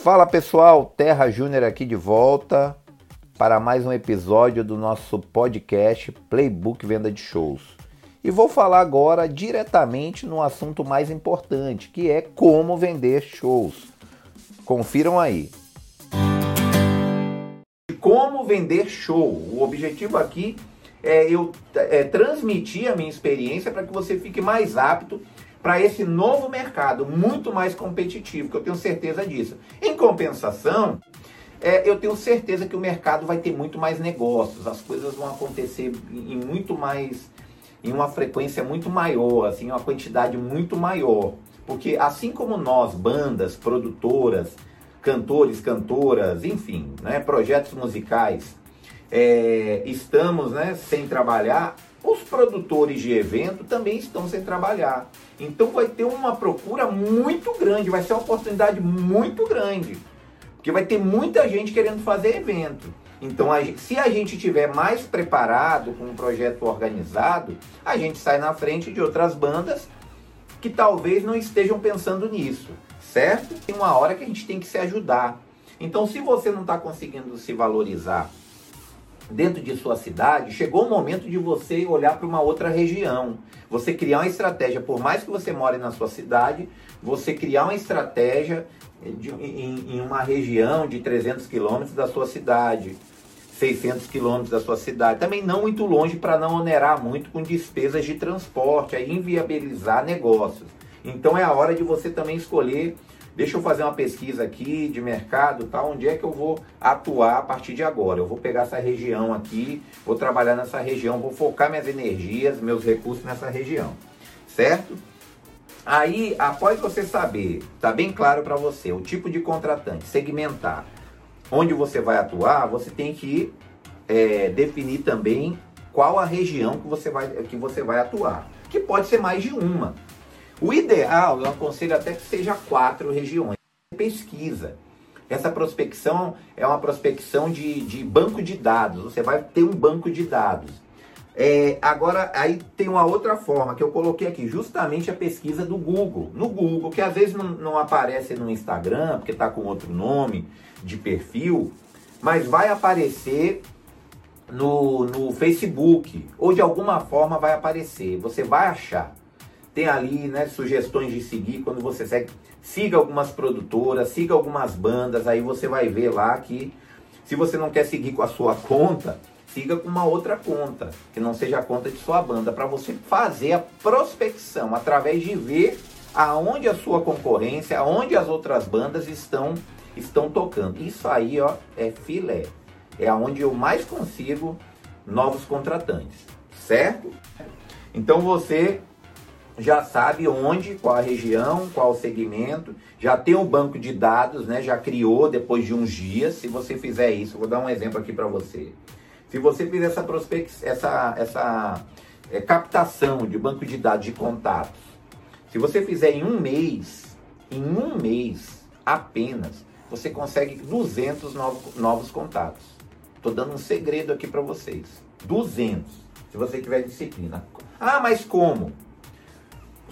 Fala pessoal, Terra Júnior aqui de volta para mais um episódio do nosso podcast Playbook Venda de Shows. E vou falar agora diretamente no assunto mais importante, que é como vender shows. Confiram aí. Como vender show. O objetivo aqui é eu é, transmitir a minha experiência para que você fique mais apto para esse novo mercado, muito mais competitivo, que eu tenho certeza disso. Em compensação, é, eu tenho certeza que o mercado vai ter muito mais negócios, as coisas vão acontecer em muito mais, em uma frequência muito maior, assim, uma quantidade muito maior. Porque assim como nós, bandas, produtoras, cantores, cantoras, enfim, né, projetos musicais, é, estamos né, sem trabalhar, os produtores de evento também estão sem trabalhar. Então vai ter uma procura muito grande, vai ser uma oportunidade muito grande. Porque vai ter muita gente querendo fazer evento. Então, se a gente tiver mais preparado com um projeto organizado, a gente sai na frente de outras bandas que talvez não estejam pensando nisso, certo? Tem uma hora que a gente tem que se ajudar. Então, se você não está conseguindo se valorizar dentro de sua cidade, chegou o momento de você olhar para uma outra região. Você criar uma estratégia, por mais que você more na sua cidade, você criar uma estratégia de, em, em, uma região de 300 quilômetros da sua cidade, 600 quilômetros da sua cidade. Também não muito longe para não onerar muito com despesas de transporte, aí inviabilizar negócios. Então é a hora de você também escolher deixa eu fazer uma pesquisa aqui de mercado, tá? Onde é que eu vou atuar a partir de agora? Eu vou pegar essa região aqui, vou trabalhar nessa região, vou focar minhas energias, meus recursos nessa região, certo? Aí, após você saber, tá bem claro para você o tipo de contratante, segmentar, onde você vai atuar, você tem que é, definir também qual a região que você vai, que você vai atuar, que pode ser mais de uma. O ideal, eu aconselho até que seja quatro regiões. Pesquisa. Essa prospecção é uma prospecção de, de banco de dados. Você vai ter um banco de dados. É, agora, aí tem uma outra forma que eu coloquei aqui, justamente a pesquisa do Google. No Google, que às vezes não, não aparece no Instagram, porque está com outro nome de perfil, mas vai aparecer no, no Facebook, ou de alguma forma vai aparecer. Você vai achar. Tem ali né, sugestões de seguir quando você segue. Siga algumas produtoras, siga algumas bandas, aí você vai ver lá que se você não quer seguir com a sua conta, siga com uma outra conta, que não seja a conta de sua banda, para você fazer a prospecção através de ver aonde a sua concorrência, aonde as outras bandas estão estão tocando. Isso aí, ó, é filé. É aonde eu mais consigo novos contratantes, certo? Então você já sabe onde, qual a região, qual o segmento, já tem um banco de dados, né? Já criou depois de uns dias. Se você fizer isso, vou dar um exemplo aqui para você. Se você fizer essa prospect, essa, essa é, captação de banco de dados de contatos, se você fizer em um mês, em um mês apenas, você consegue 200 novos, novos contatos. Estou dando um segredo aqui para vocês. 200, se você tiver disciplina. Ah, mas como?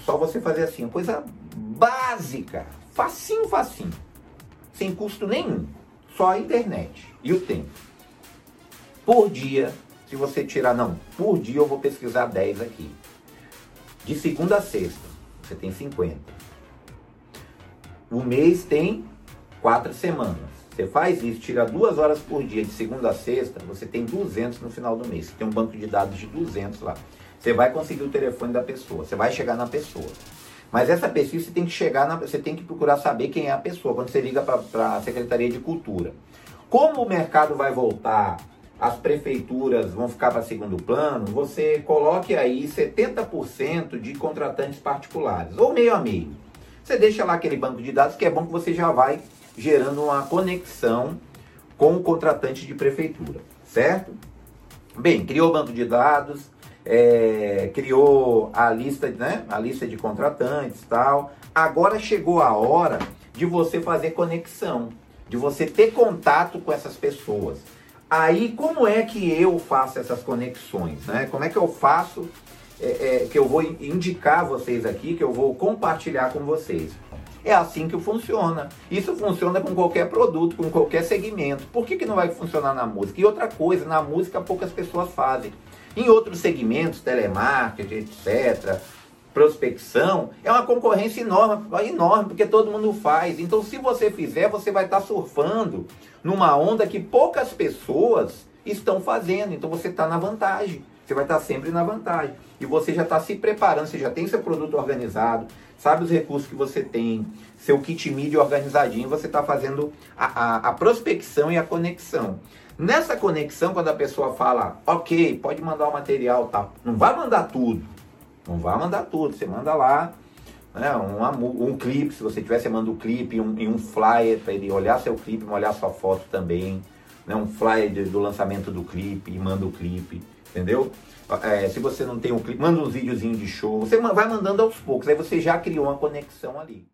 Só você fazer assim, coisa básica, facinho, facinho, sem custo nenhum, só a internet e o tempo. Por dia, se você tirar, não, por dia eu vou pesquisar 10 aqui. De segunda a sexta, você tem 50. O mês tem quatro semanas. Você faz isso, tira duas horas por dia, de segunda a sexta, você tem 200 no final do mês. Você tem um banco de dados de 200 lá. Você vai conseguir o telefone da pessoa, você vai chegar na pessoa. Mas essa pesquisa você tem que chegar, na, você tem que procurar saber quem é a pessoa quando você liga para a Secretaria de Cultura. Como o mercado vai voltar, as prefeituras vão ficar para segundo plano, você coloque aí 70% de contratantes particulares, ou meio a meio. Você deixa lá aquele banco de dados que é bom que você já vai gerando uma conexão com o contratante de prefeitura, certo? Bem, criou o banco de dados, é, criou a lista, né, a lista de contratantes tal. Agora chegou a hora de você fazer conexão, de você ter contato com essas pessoas. Aí como é que eu faço essas conexões, né? Como é que eu faço é, é, que eu vou indicar vocês aqui, que eu vou compartilhar com vocês? É assim que funciona. Isso funciona com qualquer produto, com qualquer segmento. Por que, que não vai funcionar na música? E outra coisa, na música poucas pessoas fazem. Em outros segmentos, telemarketing, etc., prospecção, é uma concorrência enorme, enorme, porque todo mundo faz. Então, se você fizer, você vai estar surfando numa onda que poucas pessoas estão fazendo. Então, você está na vantagem. Você vai estar sempre na vantagem. E você já está se preparando, você já tem seu produto organizado, sabe os recursos que você tem, seu kit mídia organizadinho, você está fazendo a, a, a, prospecção e a conexão. Nessa conexão, quando a pessoa fala, ok, pode mandar o material, tá, não vai mandar tudo, não vai mandar tudo, você manda lá né, um, um clipe, se você tiver, você manda um clipe e um, um flyer para ele olhar seu clipe, olhar sua foto também, né, um flyer do lançamento do clipe e manda o clipe entendeu? É, se você não tem um clipe, manda uns videozinhos de show. Você vai mandando aos poucos, aí você já criou uma conexão ali.